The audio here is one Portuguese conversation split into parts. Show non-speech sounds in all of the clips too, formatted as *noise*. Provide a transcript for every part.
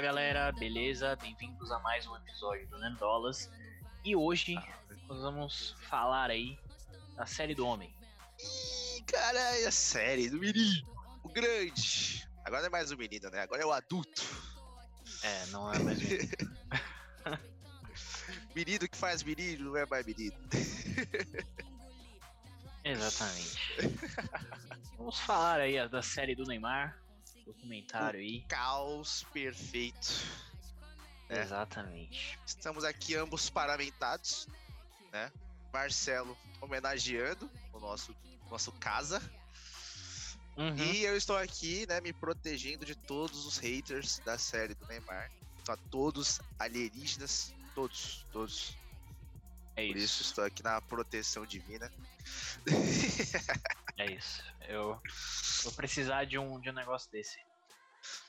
Fala galera, beleza? Bem-vindos a mais um episódio do Nerdolas. E hoje nós vamos falar aí da série do Homem. Ih, caralho, a série do menino, o grande. Agora não é mais o menino, né? Agora é o adulto. É, não é mais menino. *laughs* *laughs* Menino que faz menino não é mais menino. Exatamente. Vamos falar aí da série do Neymar, documentário aí. Caos perfeito. É. Exatamente. Estamos aqui ambos paramentados, né? Marcelo homenageando o nosso, nosso casa. Uhum. E eu estou aqui, né, me protegendo de todos os haters da série do Neymar. Então, todos alienígenas, todos, todos. é Por isso. isso estou aqui na proteção divina. É isso. Eu vou precisar de um, de um negócio desse.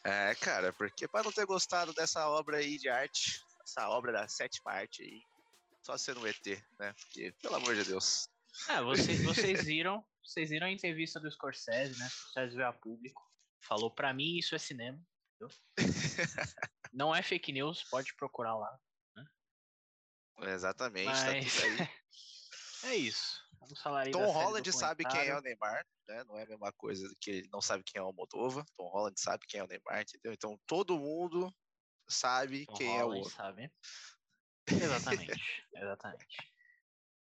É, cara, porque para não ter gostado dessa obra aí de arte, essa obra da sétima arte aí, só sendo um ET, né? Porque, pelo amor de Deus. Ah, vocês, vocês viram, vocês viram a entrevista do Scorsese, né? O Scorsese veio a público, falou pra mim isso é cinema, entendeu? *laughs* Não é fake news, pode procurar lá. Exatamente, Mas- tá tudo aí. *laughs* É isso. Da Tom Holland sabe quem é o. Neymar, né? Não é a mesma coisa que ele não sabe quem é o Moldova. Tom Holland sabe quem é o Neymar, entendeu? Então todo mundo sabe Tom quem é o Holland outro. sabe. *laughs* Exatamente, exatamente.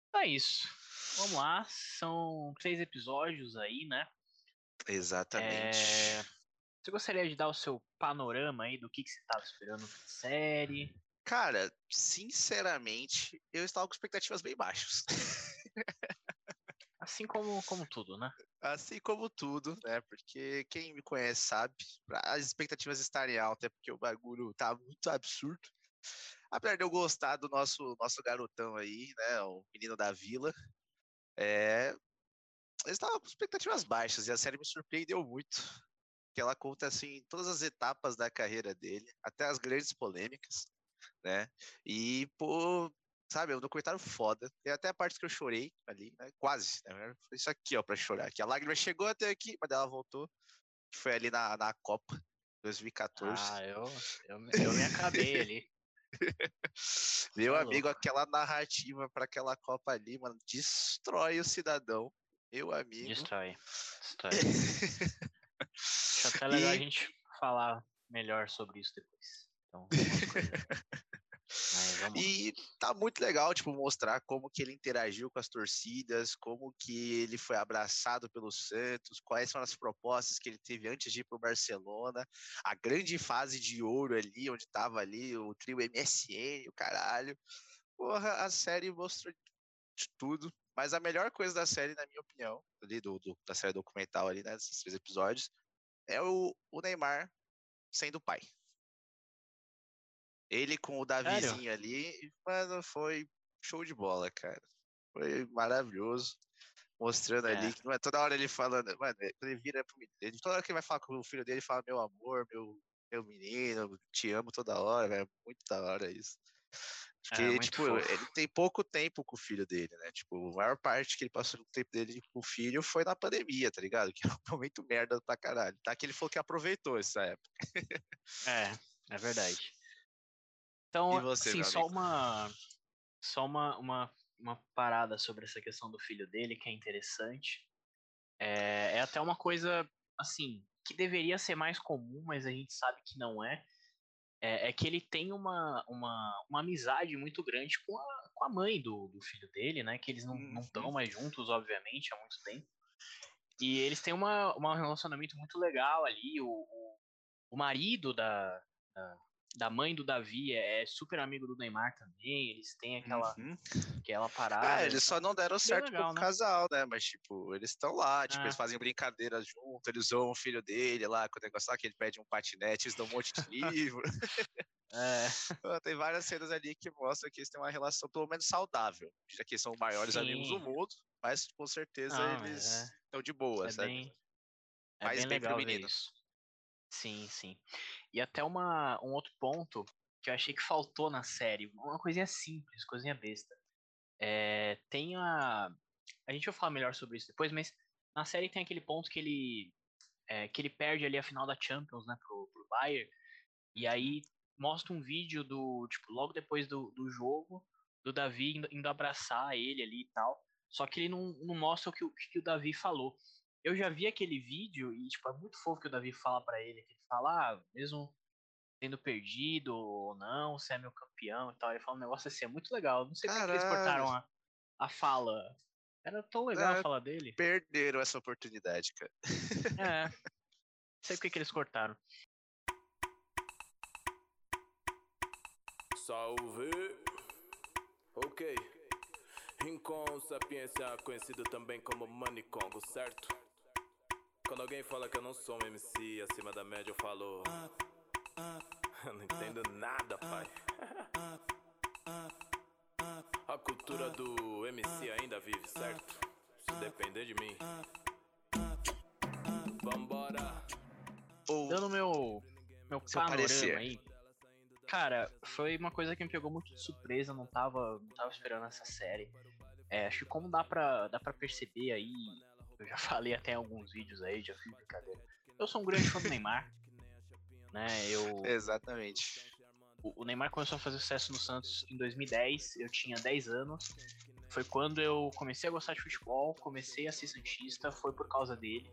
Então é isso. Vamos lá, são três episódios aí, né? Exatamente. É, Você gostaria de dar o seu panorama aí do que, que você estava esperando da série? Cara, sinceramente, eu estava com expectativas bem baixas. *laughs* Assim como, como tudo, né? Assim como tudo, né? Porque quem me conhece sabe, as expectativas estarem altas, é porque o bagulho tá muito absurdo. Apesar de eu gostar do nosso, nosso garotão aí, né? O menino da vila, é. Eu estava com expectativas baixas e a série me surpreendeu muito. Que ela conta, assim, todas as etapas da carreira dele, até as grandes polêmicas, né? E, pô, sabe, é um documentário foda. Tem até a parte que eu chorei ali, né? Quase, né? Foi isso aqui, ó, pra chorar. Que a lágrima chegou até aqui, mas ela voltou. Foi ali na, na Copa 2014. Ah, eu, eu, me- eu me acabei ali. *laughs* Meu tá amigo, louco. aquela narrativa pra aquela Copa ali, mano, destrói o cidadão. Meu amigo. Destrói. Destrói. *laughs* Acho até legal a E- gente falar melhor sobre isso depois. Então, *laughs* E tá muito legal, tipo, mostrar como que ele interagiu com as torcidas, como que ele foi abraçado pelo Santos, quais foram as propostas que ele teve antes de ir pro Barcelona, a grande fase de ouro ali, onde tava ali o trio MSN, o caralho. Porra, a série mostrou de tudo, mas a melhor coisa da série, na minha opinião, ali do, do- da série documental ali, né, desses três episódios, é o, o Neymar sendo pai. Ele com o Davizinho ali, mano, foi show de bola, cara. Foi maravilhoso. Mostrando É. ali, que não é toda hora ele falando, mano, ele vira pro menino, toda hora que ele vai falar com o filho dele, ele fala, meu amor, meu, meu menino, te amo toda hora, velho. Muito da hora isso. Porque, muito tipo, fofo. ele tem pouco tempo com o filho dele, né? Tipo, a maior parte que ele passou do tempo dele com o filho foi na pandemia, tá ligado? *laughs* Que é um momento merda pra caralho. Tá que ele falou que aproveitou essa época. É, é verdade. Então, você, assim, só amigo? uma só uma, uma, uma parada sobre essa questão do filho dele que é interessante. É, é até uma coisa, assim, que deveria ser mais comum, mas a gente sabe que não é. É, é que ele tem uma, uma, uma amizade muito grande com a, com a mãe do, do filho dele, né? Que eles não Uhum. estão mais juntos, obviamente, há muito tempo. E eles têm uma, uma relacionamento muito legal ali. O, o, o marido da, da, da mãe do Davi é, é super amigo do Neymar também. Eles têm aquela, Uhum. aquela parada. Ah, eles só não deram certo legal, como né? casal, né? Mas, tipo, eles estão lá, tipo, Ah. eles fazem brincadeiras juntos, eles zoam o filho dele lá, com o negócio lá que ele pede um patinete, eles dão um monte de *laughs* livro. É, *laughs* Tem várias cenas ali que mostram que eles têm uma relação pelo menos saudável, já que eles são os maiores amigos do Sim. mundo, mas com certeza mas eles é- estão de boa, é sabe? bem, é Mais bem bem pro legal menino. isso. Sim, sim. E até uma, um outro ponto que eu achei que faltou na série, uma coisinha simples, coisinha besta. É, tem a. A gente vai falar melhor sobre isso depois, mas na série tem aquele ponto que ele. é, que ele perde ali a final da Champions, né, pro, pro Bayern. E aí mostra um vídeo do, tipo, logo depois do, do jogo, do Davi indo, indo abraçar ele ali e tal. Só que ele não, não mostra o que, o que o Davi falou. Eu já vi aquele vídeo e, tipo, é muito fofo que o Davi fala para ele. Que ele fala, ah, mesmo tendo perdido ou não, você é meu campeão e tal. Ele fala um negócio assim, é muito legal. Não sei por que eles cortaram a, a fala. Era tão legal é, a fala dele. Perderam essa oportunidade, cara. É. *laughs* Não sei por que, que eles cortaram. Salve! Ok. Rincon Sapiência, conhecido também como Manicongo, certo? Quando alguém fala que eu não sou um MC acima da média, eu falo. *laughs* Eu não entendo nada, pai. *laughs* A cultura do MC ainda vive, certo? Se depender de mim. Vambora! Dando meu, meu panorama aí. Cara, foi uma coisa que me pegou muito de surpresa, não tava, não tava esperando essa série. É, acho que como dá pra, dá pra perceber aí, eu já *laughs* falei até em alguns vídeos aí, já fiz brincadeira. Eu sou um grande fã do Neymar. Né, eu... Exatamente. O, o Neymar começou a fazer sucesso no Santos em 2010, eu tinha 10 anos. Foi quando eu comecei a gostar de futebol, comecei a ser santista, foi por causa dele.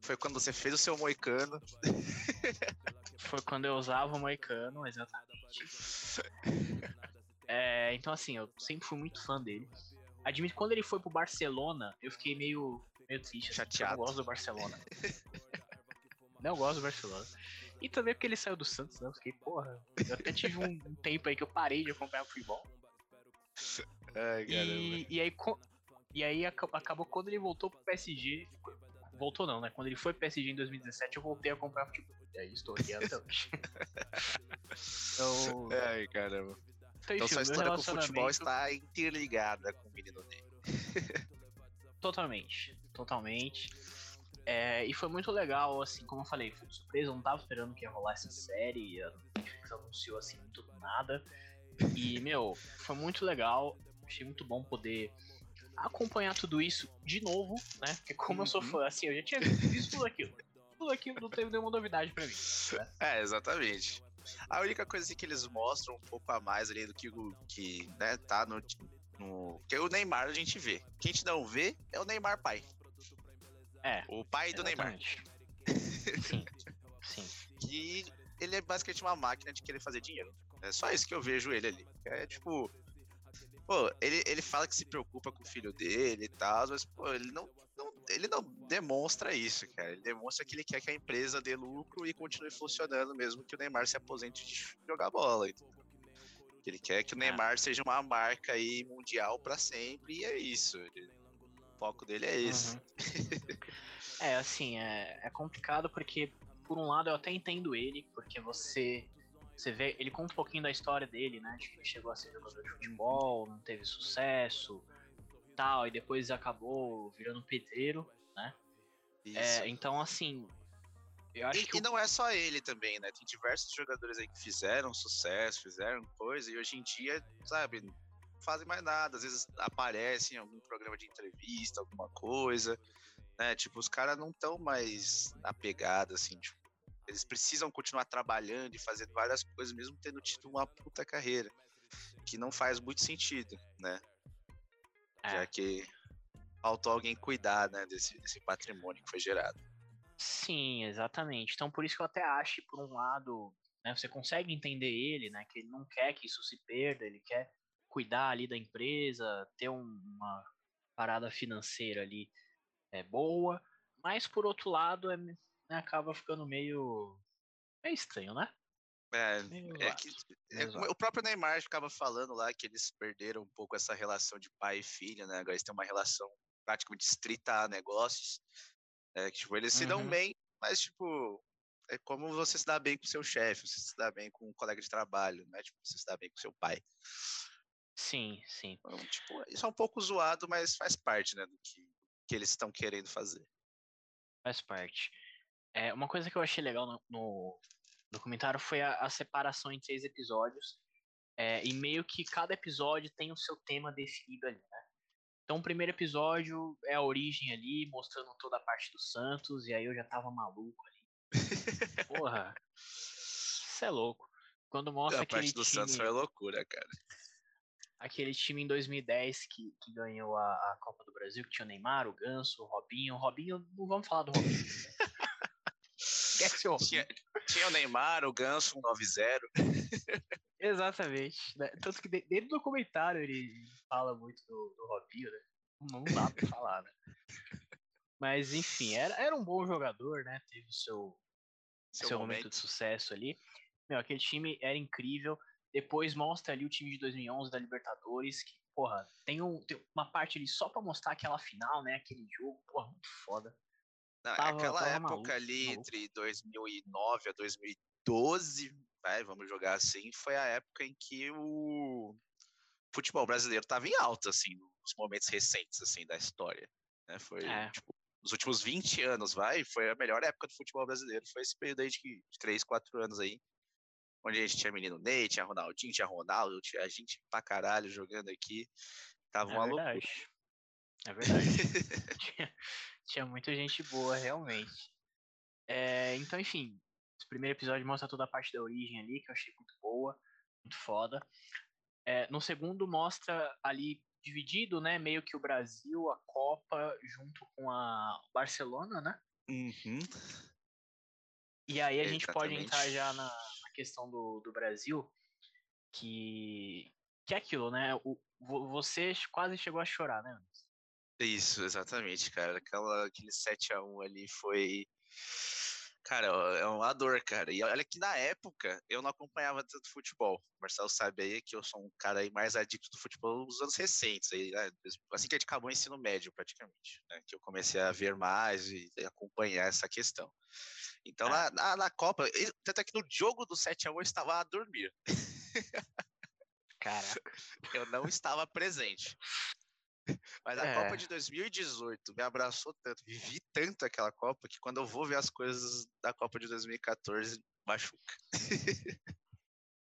Foi quando você fez o seu moicano. *laughs* foi quando eu usava o moicano, exatamente. É, então assim, eu sempre fui muito fã dele. Admito que quando ele foi pro Barcelona, eu fiquei meio, meio triste. Assim, Chateado. Eu não gosto do Barcelona. não gosto do Barcelona. E também porque ele saiu do Santos, né? Eu fiquei, porra. Eu até tive um, um tempo aí que eu parei de acompanhar futebol. *laughs* Ai, e, e aí, e aí acabou quando ele voltou pro PSG. Voltou não, né? Quando ele foi pro PSG em 2017, eu voltei a acompanhar futebol. E aí estou aqui até hoje. *laughs* então, Ai, caramba. Então, então sua história com o futebol está interligada com o menino negro. *laughs* totalmente, totalmente. É, e foi muito legal, assim, como eu falei, foi surpresa, eu não tava esperando que ia rolar essa série, a Netflix anunciou assim muito do nada. E, meu, foi muito legal, achei muito bom poder acompanhar tudo isso de novo, né? Porque como uhum. eu sou uhum. fã, assim, eu já tinha visto tudo aquilo. Tudo aquilo não teve nenhuma novidade para mim. Né? É, exatamente. A única coisa assim, que eles mostram um pouco a mais ali do que, que né, tá no, no. Que o Neymar a gente vê. Quem a gente não vê é o Neymar pai. É. O pai do Neymar. Sim. *laughs* Sim. Que ele é basicamente uma máquina de querer fazer dinheiro. É só isso que eu vejo ele ali. É tipo. Pô, ele, ele fala que se preocupa com o filho dele e tal, mas, pô, ele não, não, ele não demonstra isso, cara. Ele demonstra que ele quer que a empresa dê lucro e continue funcionando, mesmo que o Neymar se aposente de jogar bola. Ele quer que o é. Neymar seja uma marca aí mundial para sempre, e é isso. Ele, o foco dele é esse. Uhum. *laughs* é, assim, é, é complicado porque, por um lado, eu até entendo ele, porque você você vê, ele conta um pouquinho da história dele, né? De que ele chegou a ser jogador de futebol, não teve sucesso, tal, e depois acabou virando pedreiro, né? É, então, assim, eu acho e, que. E não é só ele também, né? Tem diversos jogadores aí que fizeram sucesso, fizeram coisa, e hoje em dia, sabe, não fazem mais nada. Às vezes aparecem em algum programa de entrevista, alguma coisa, né? Tipo, os caras não estão mais na pegada, assim, tipo, eles precisam continuar trabalhando e fazendo várias coisas, mesmo tendo tido uma puta carreira. Que não faz muito sentido, né? É. Já que faltou alguém cuidar né, desse, desse patrimônio que foi gerado. Sim, exatamente. Então por isso que eu até acho, por um lado, né, você consegue entender ele, né? Que ele não quer que isso se perda, ele quer cuidar ali da empresa, ter um, uma parada financeira ali é, boa, mas por outro lado é né, acaba ficando meio. meio estranho, né? É, é que é, o próprio Neymar ficava falando lá que eles perderam um pouco essa relação de pai e filho, né? Agora eles têm uma relação praticamente estrita a negócios. É, que, tipo, eles uhum. se dão uhum. bem, mas, tipo, é como você se dá bem com seu chefe, você se dá bem com um colega de trabalho, né? Tipo, você se dá bem com seu pai. Sim, sim. Então, tipo, isso é um pouco zoado, mas faz parte, né, do que, que eles estão querendo fazer. Faz parte. É, uma coisa que eu achei legal no, no documentário foi a, a, separação em três episódios. É, e meio que cada episódio tem o seu tema definido ali, né? Então o primeiro episódio é a origem ali, mostrando toda a parte do Santos, e aí eu já tava maluco ali. *laughs* Porra. Você é louco. Quando mostra A aquele parte do time, Santos foi loucura, cara. Aquele time em 2010 que, que ganhou a, a Copa do Brasil, que tinha o Neymar, o Ganso, o Robinho. O Robinho, não vamos falar do Robinho. né? Esquece o Robinho. Tinha, tinha o Neymar, o Ganso, um 9-0. *laughs* Exatamente. né? Tanto que de- dentro do comentário ele fala muito do, do Robinho, né? Não dá pra falar, né? Mas enfim, era, era um bom jogador, né? Teve o seu, Seu, seu, momento. momento. de sucesso ali. Meu, aquele time era incrível. Depois mostra ali o time de 2011 da Libertadores, que, porra, tem, um, tem uma parte ali só pra mostrar aquela final, né? Aquele jogo, porra, muito foda. Não, Tava- aquela tava época maluco, ali, maluco. entre 2009 a 2012, vai, vamos jogar assim, foi a época em que o futebol brasileiro estava em alta, assim, nos momentos recentes, assim, da história. Né? Foi, É. tipo, nos últimos 20 anos, vai, foi a melhor época do futebol brasileiro, foi esse período aí de 3, 4 anos aí, onde a gente tinha menino Ney, tinha Ronaldinho, tinha Ronaldo, tinha gente pra caralho jogando aqui, tava É uma loucura. verdade. É verdade. *laughs* tinha, tinha muita gente boa, realmente. É, então, enfim, esse primeiro episódio mostra toda a parte da origem ali, que eu achei muito boa, muito foda. É, no segundo mostra ali dividido, né, meio que o Brasil, a Copa, junto com a Barcelona, né? Uhum. E aí a gente pode Exatamente. entrar já na questão do, do Brasil, que, que é aquilo, né? O, vo- você quase chegou a chorar, né? Isso, exatamente, cara. Aquela, aquele 7x1 ali foi. Cara, é uma dor, cara. E olha que na época eu não acompanhava tanto futebol. O Marcelo sabe aí que eu sou um cara aí mais adicto do futebol nos anos recentes, aí, né? assim que a acabou o ensino médio, praticamente. Né? Que eu comecei a ver mais e acompanhar essa questão. Então, É. na, na, na Copa, tanto é que no jogo do 7x1 eu estava a dormir. *laughs* Caraca. Eu não estava presente. Mas a É. Copa de 2018 me abraçou tanto, vivi tanto aquela Copa, que quando eu vou ver as coisas da Copa de 2014, machuca.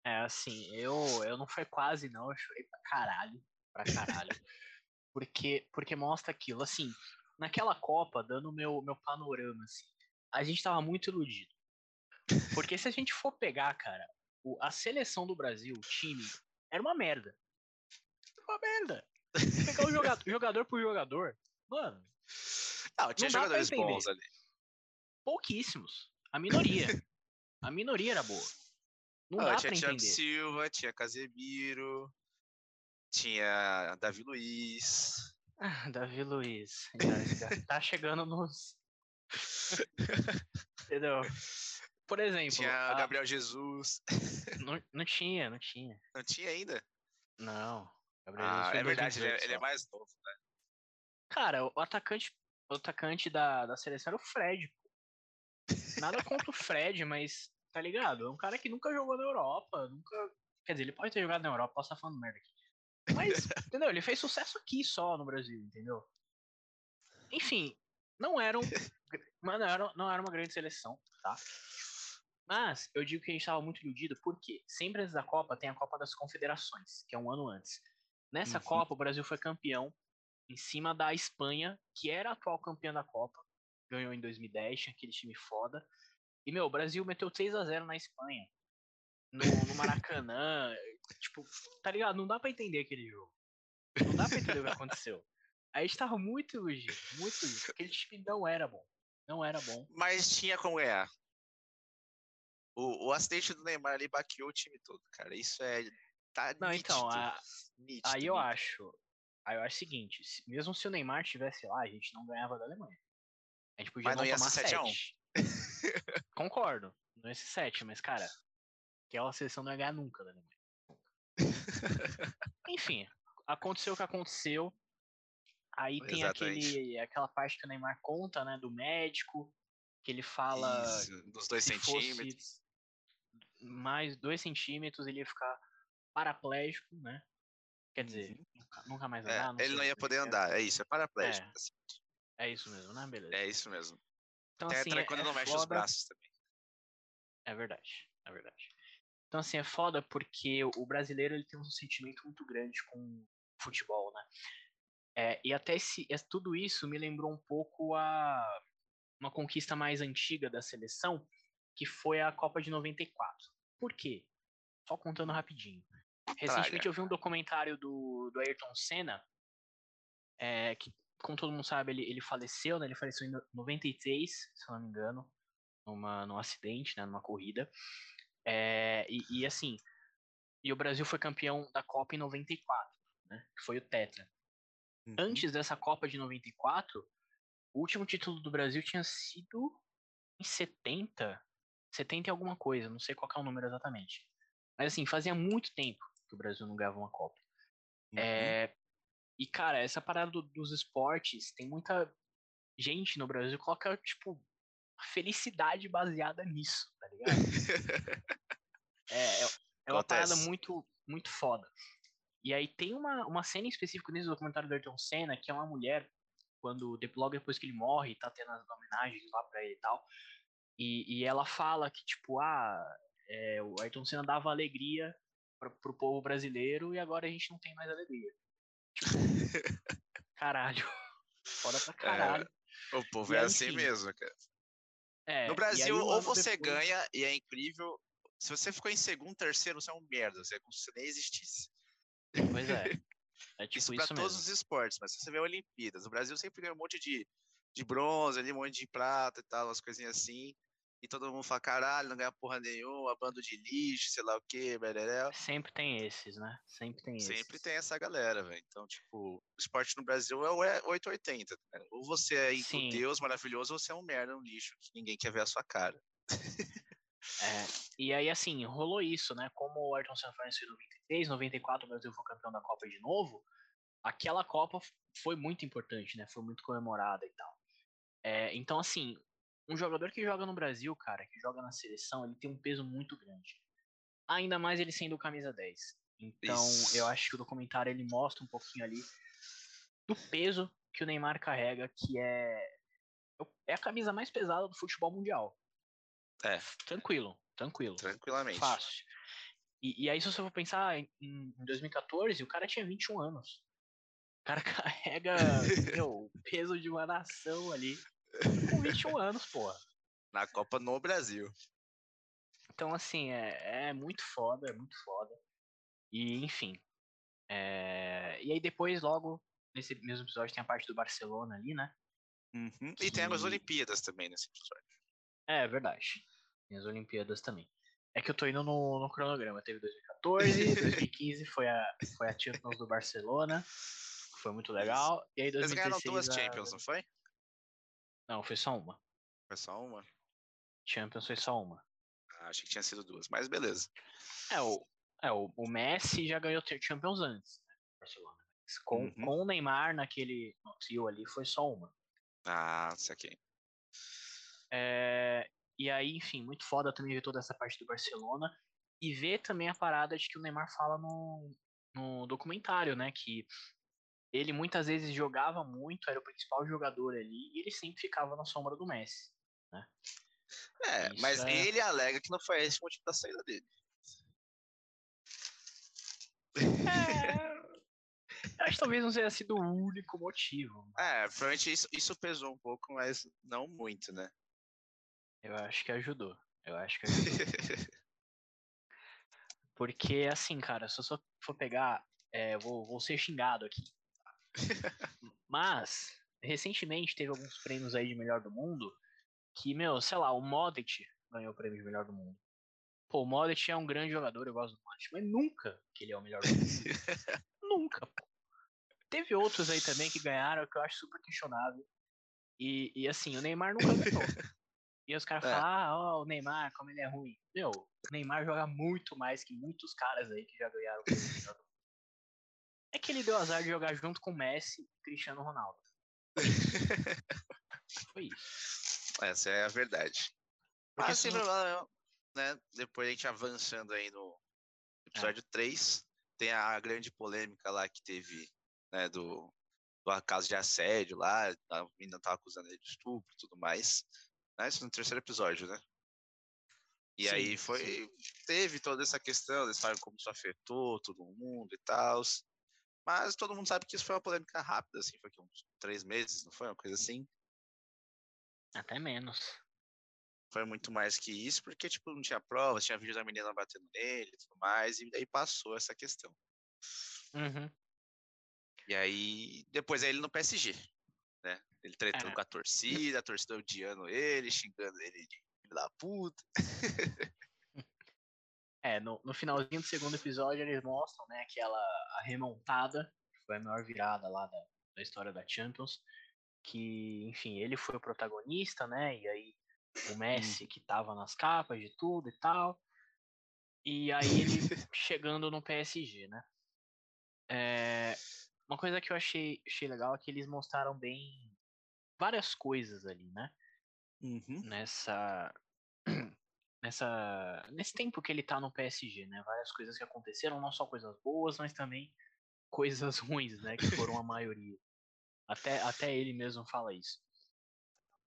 É, assim, eu, eu não foi quase não, eu chorei pra caralho, pra caralho. porque, porque mostra aquilo, assim, naquela Copa, dando o meu, meu panorama, assim, a gente tava muito iludido. Porque se a gente for pegar, cara, o- a seleção do Brasil, o time, era uma merda. Uma merda. Pegar o jogador, jogador por jogador, mano, Não, tinha Não jogadores bons ali. pouquíssimos. A minoria. A minoria era boa. Não Ah, dá tinha pra Thiago entender. Silva, tinha Casemiro, tinha Davi Luiz. Ah, Davi Luiz. Tá chegando nos. *laughs* Entendeu? Por exemplo, Tinha a- Gabriel Jesus. não, não tinha, não tinha. Não tinha ainda? Não. Gabriel Ah, Jesus é verdade, ele é, 2018 ele é mais novo. né? Cara, o atacante, o atacante da, da seleção era o Fred. Nada *laughs* contra o Fred, mas tá ligado? É um cara que nunca jogou na Europa, nunca. Quer dizer, ele pode ter jogado na Europa, posso estar falando merda aqui. Mas, *laughs* entendeu? Ele fez sucesso aqui só no Brasil, entendeu? Enfim, não era um. *laughs* Mas não era, não era uma grande seleção, tá? Mas eu digo que a gente estava muito iludido, porque sempre antes da Copa tem a Copa das Confederações, que é um ano antes. Nessa Uhum. Copa, o Brasil foi campeão em cima da Espanha, que era a atual campeã da Copa. Ganhou em 2010, tinha aquele time foda. E, meu, o Brasil meteu 3 a 0 na Espanha. No, no Maracanã. *laughs* tipo, tá ligado? Não dá pra entender aquele jogo. Não dá pra entender o que aconteceu. A gente tava muito iludido, muito iludido. Aquele time não era bom. Não era bom. Mas tinha como ganhar. O, o acidente do Neymar ali baqueou o time todo, cara. Isso é. Tá Não, nítido, então, a- nítido, Aí eu nítido. acho. Aí eu acho o seguinte, se- mesmo se o Neymar tivesse lá, a gente não ganhava da Alemanha. A gente podia Mas não ia tomar ser 7 a 1. 7. Concordo. Não ia ser 7, mas, cara, aquela seleção não ia ganhar nunca da Alemanha. *laughs* Enfim, aconteceu o que aconteceu. Aí tem aquele, aquela parte que o Neymar conta, né, do médico, que ele fala Isso, dos dois centímetros. mais dois centímetros, ele ia ficar paraplégico, né? Quer dizer, Uhum. nunca, nunca mais É, andar. ele sei não ia poder é. andar. É isso, é paraplégico. É. assim. É isso mesmo, né? Beleza. É isso mesmo. Então, Tetra assim, é é, quando é não mexe os foda. braços também. É verdade, é verdade. Então, assim, é foda porque o brasileiro ele tem um sentimento muito grande com o futebol, né? É, e até esse, é- tudo isso me lembrou um pouco a uma conquista mais antiga da seleção, que foi a Copa de 94. Por quê? Só contando rapidinho. Recentemente Traga. eu vi um documentário do, do Ayrton Senna, é, que, como todo mundo sabe, ele, ele faleceu, né? Ele faleceu em no- 93, se não me engano, numa, num acidente, né? Numa corrida. É, e, e assim, e o Brasil foi campeão da Copa em 94, né? Que foi o Tetra. Uhum. Antes dessa Copa de 94, o último título do Brasil tinha sido em 70, 70 e alguma coisa, não sei qual é o número exatamente. Mas assim, fazia muito tempo que o Brasil não ganhava uma Copa. Uhum. É, e cara, essa parada do- dos esportes, tem muita gente no Brasil que coloca, tipo, felicidade baseada nisso, tá ligado? *laughs* É, é, é uma parada muito, muito foda. E aí tem uma, uma cena em específico nesse documentário do Ayrton Senna, que é uma mulher, quando logo depois que ele morre, tá tendo as homenagens lá pra ele e tal. E, e ela fala que, tipo, ah, é, o Ayrton Senna dava alegria pra, pro povo brasileiro e agora a gente não tem mais alegria. Tipo, *laughs* caralho. Foda pra caralho. O povo E é assim enfim, mesmo, cara. É, No Brasil, aí, ou você depois- ganha e é incrível. Se você ficou em segundo, terceiro, você é um merda. Você é como se você nem existisse. Pois é. É tipo isso isso, pra todos os esportes, mas você vê Olimpíadas, o Brasil sempre ganha um monte de, de bronze, ali, um monte de prata e tal, umas coisinhas assim. E todo mundo fala, caralho, não ganha porra nenhuma, bando de lixo, sei lá o quê, bereré. Sempre tem esses, né? Sempre tem Sempre esses. tem essa galera, velho. Então, tipo, o esporte no Brasil é o é 880. Né? Ou você é um. Deus maravilhoso, ou você é um merda, um lixo, que ninguém quer ver a sua cara. *laughs* É, e aí, assim, rolou isso, né? Como o Ayrton Senna faleceu em 93, 94 o Brasil foi campeão da Copa de novo, aquela Copa foi muito importante, né? Foi muito comemorada e tal. É, então, assim, um jogador que joga no Brasil, cara, que joga na seleção, ele tem um peso muito grande. Ainda mais ele sendo camisa 10. Então, Isso. eu acho que o documentário ele mostra um pouquinho ali do peso que o Neymar carrega, que é é a camisa mais pesada do futebol mundial. É. Tranquilo, tranquilo. Tranquilamente. Fácil. E, e aí, se você for pensar em, em 2014, o cara tinha 21 anos. O cara *laughs* carrega meu, o peso de uma nação ali com 21 anos, porra. Na Copa no Brasil. Então, assim, é, é muito foda, é muito foda. E, enfim. é, E aí, depois, logo, nesse mesmo episódio, tem a parte do Barcelona ali, né? Uhum. E tem as Que- Olimpíadas também nesse episódio. É, verdade. Tem as Olimpíadas também. É que eu tô indo no, no cronograma. Teve 2014, 2015 *laughs* foi a, foi a Champions do Barcelona. que Foi muito legal. E aí Eles ganharam 2016. duas a- Champions, não foi? Não, foi só uma. Foi só uma? Champions foi só uma. Ah, achei que tinha sido duas, mas beleza. É, o, é, o, o Messi já ganhou ter Champions antes, né? Barcelona. Com, Uhum. com o Neymar naquele no trio ali foi só uma. Ah, isso aqui. É, e aí, enfim, muito foda também ver toda essa parte do Barcelona e ver também a parada de que o Neymar fala no, no documentário, né? Que ele muitas vezes jogava muito, era o principal jogador ali, e ele sempre ficava na sombra do Messi. É, Isso mas é- ele alega que não foi esse o motivo da saída dele. É, eu acho que talvez não tenha sido o único motivo. É, provavelmente isso, isso pesou um pouco, mas não muito, né? Eu acho que ajudou. Eu acho que ajudou. *laughs* Porque, assim, cara, se eu só for pegar. é, vou, vou ser xingado aqui. Mas, recentemente teve alguns prêmios aí de melhor do mundo. Que, meu, sei lá, o Modric ganhou o prêmio de melhor do mundo. Pô, o Modric é um grande jogador, eu gosto do Modric, mas nunca que ele é o melhor do mundo. *laughs* nunca, pô. Teve outros aí também que ganharam que eu acho super questionável. E, e assim, o Neymar nunca ganhou. *laughs* E os caras É. falam, ah, ó, o Neymar, como ele é ruim. Meu, o Neymar joga muito mais que muitos caras aí que já ganharam. É que ele deu azar de jogar junto com o Messi e Cristiano Ronaldo. Foi isso. Essa é a verdade. Porque Mas sem não- problema, né? Depois a gente avançando aí no episódio 3, tem a grande polêmica lá que teve, né, do, do caso de assédio lá, a menina tava acusando ele de estupro e tudo mais. Né? Isso no terceiro episódio, né? E Sim, aí foi. Teve toda essa questão, eles falam como isso afetou todo mundo e tal. Mas todo mundo sabe que isso foi uma polêmica rápida, assim, foi que uns três meses, não foi? Uma coisa assim. Até menos. foi muito mais que isso, porque, tipo, não tinha provas, tinha vídeo da menina batendo nele e tudo mais, e daí passou essa questão. Uhum. E aí, depois é ele no PSG? Ele tretando É. com a torcida, a torcida odiando ele, xingando ele de da puta. É, no, no finalzinho do segundo episódio eles mostram, né, aquela remontada, que foi a maior virada lá da, da história da Champions, que, enfim, ele foi o protagonista, né, e aí o Messi que tava nas capas de tudo e tal, e aí ele *laughs* chegando no PSG, né. É, uma coisa que eu achei, achei legal é que eles mostraram bem várias coisas ali, né, Uhum. nessa *clears throat* nessa nesse tempo que ele tá no PSG, né? Várias coisas que aconteceram, não só coisas boas, mas também *laughs* coisas ruins, né? Que foram a *laughs* maioria. Até, até ele mesmo fala isso.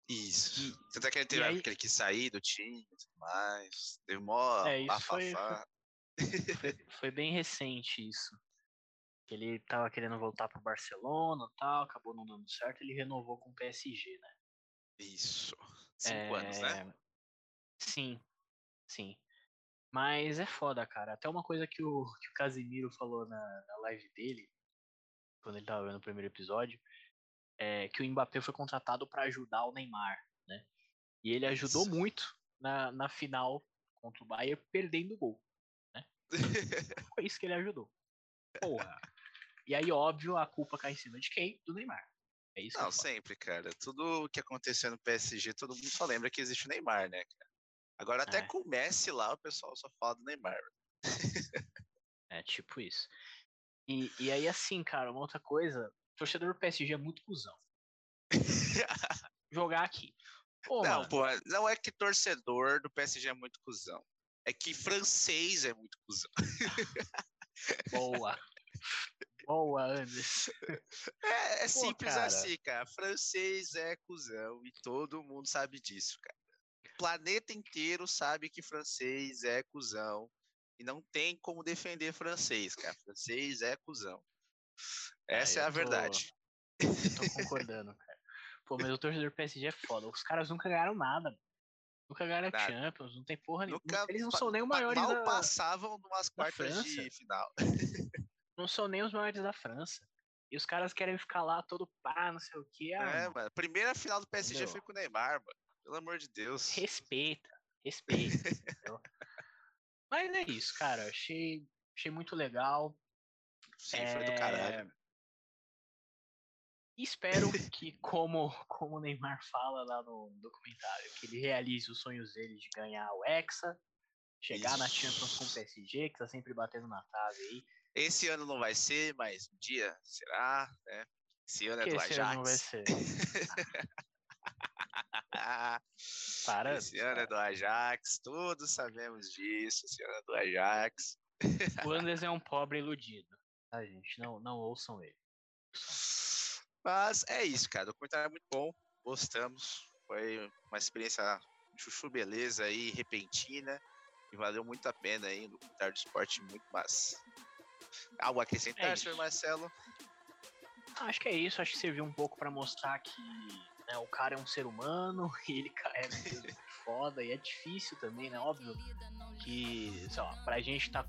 Isso. E- Tanto é que ele, teve, aí- que ele quis sair do time e tudo mais. Deu mó É, isso foi-. Foi, foi bem recente isso. Que ele tava querendo voltar pro Barcelona tal, acabou não dando certo, ele renovou com o PSG, né? Isso. Cinco anos, né? É, Sim, sim. Mas é foda, cara. Até uma coisa que o, que o Casimiro falou na, na live dele, quando ele tava vendo o primeiro episódio, é que o Mbappé foi contratado pra ajudar o Neymar, né? E ele ajudou Isso. muito na, na final contra o Bayern, perdendo o gol. *laughs* Foi isso que ele ajudou. Porra. E aí, óbvio, a culpa cai em cima de quem? Do Neymar. É isso Não, sempre, cara. Tudo que aconteceu no PSG, todo mundo só lembra que existe o Neymar, né, cara? Agora, até É. com o Messi lá, o pessoal só fala do Neymar. É tipo isso. E, e aí, assim, cara, uma outra coisa, torcedor do PSG é muito cuzão. Jogar aqui. Pô, não, mano, pô, não é que torcedor do PSG é muito cuzão. É que francês é muito cuzão. boa. Boa, Anderson. *laughs* É, é simples cara. assim, cara. Francês é cuzão e todo mundo sabe disso, cara. O planeta inteiro sabe que francês é cuzão. E não tem como defender francês, cara. Francês é cuzão. Essa é eu a tô- verdade. Eu tô concordando, cara. Pô, mas o torcedor do PSG é foda. Os caras nunca ganharam nada. mano. Nunca ganharam Nada. Champions, não tem porra nenhuma. Eles não são nem os pa- maiores mal da... passavam numas quartas de final. *laughs* Não são nem os maiores da França. E os caras querem ficar lá todo pá, não sei o que. Ah, é, mano. Primeira final do PSG Entendeu? foi com o Neymar, mano. Pelo amor de Deus. respeita, respeita. *laughs* Mas é isso, cara. Achei, achei muito legal. Sim, foi do caralho. E espero que, *laughs* como, como o Neymar fala lá no documentário, que ele realize os sonhos dele de ganhar o Hexa, chegar na Champions com o PSG, que tá sempre batendo na trave aí. Esse ano não vai ser, mas um dia será, né? Esse ano é do esse ano não vai Ajax. ser. *laughs* Para. esse ano é do Ajax, todos sabemos disso. Esse ano é do Ajax. O *laughs* Anderson é um pobre iludido. Tá, gente? Não, não ouçam ele. Mas é isso, cara. O documentário é muito bom. Gostamos. Foi uma experiência chuchu beleza aí, repentina. E valeu muito a pena aí. Um documentário de esporte muito massa. Algo a acrescentar, É senhor. Marcelo? Acho que é isso, acho que serviu um pouco pra mostrar que né, o cara é um ser humano *laughs* e ele ca- é foda e é difícil também, né? Óbvio que, sei lá, pra gente tá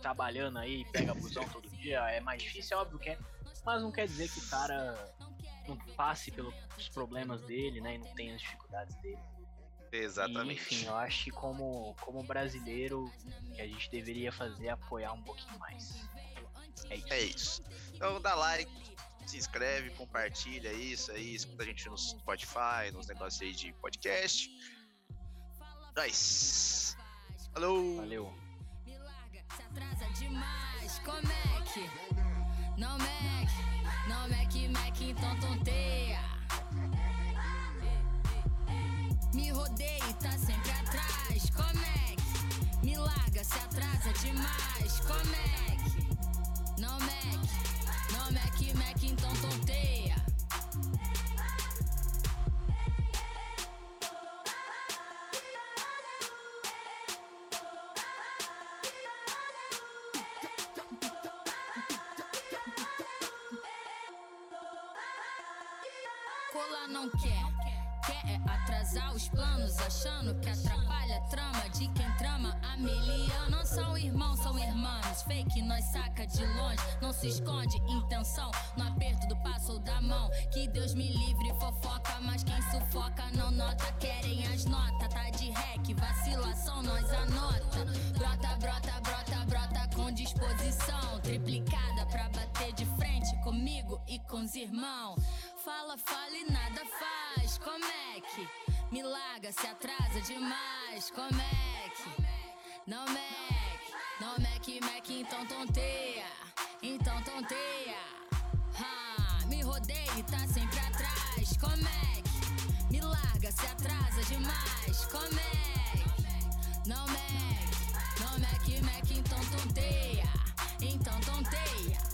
trabalhando aí, pega busão todo dia, é mais difícil, é óbvio que é, mas não quer dizer que o cara não passe pelos problemas dele, né? E não tenha as dificuldades dele. E, Exatamente. enfim, eu acho que como, como brasileiro, que a gente deveria fazer é apoiar um pouquinho mais. É isso. É isso. Então dá like, se inscreve, compartilha isso aí, escuta a gente no Spotify, nos negócios aí de podcast. Nós. Falou! Valeu. Me larga, se atrasa demais. Como é que? Não Mac, não Mac, Mac, então tonteia. Me rodeia e tá sempre atrás. Como é que? Me larga, se atrasa demais. Como é que? Não Mac, não Mac, Mac, então tonteia. Colar não quer, quer é atrasar. os planos, achando que atrapalha a trama de quem trama a miliano. Não são irmãos, são irmãos. Fake, nós saca de longe, não se esconde intenção no aperto do passo ou da mão. Que Deus me livre, fofoca, mas quem sufoca não nota. Querem as notas, tá de rec, vacilação, nós anota. Brota, brota, brota, brota com disposição triplicada pra bater de frente comigo e com os irmãos. Fala, fala e nada faz como é que me larga, se atrasa demais, como é que? Não é mec, não é mec, mec é então tonteia, então tonteia. Me rodeia e tá sempre atrás, como é que me larga, se atrasa demais, como é que? Não mec, não mec, mec então tonteia, então tonteia.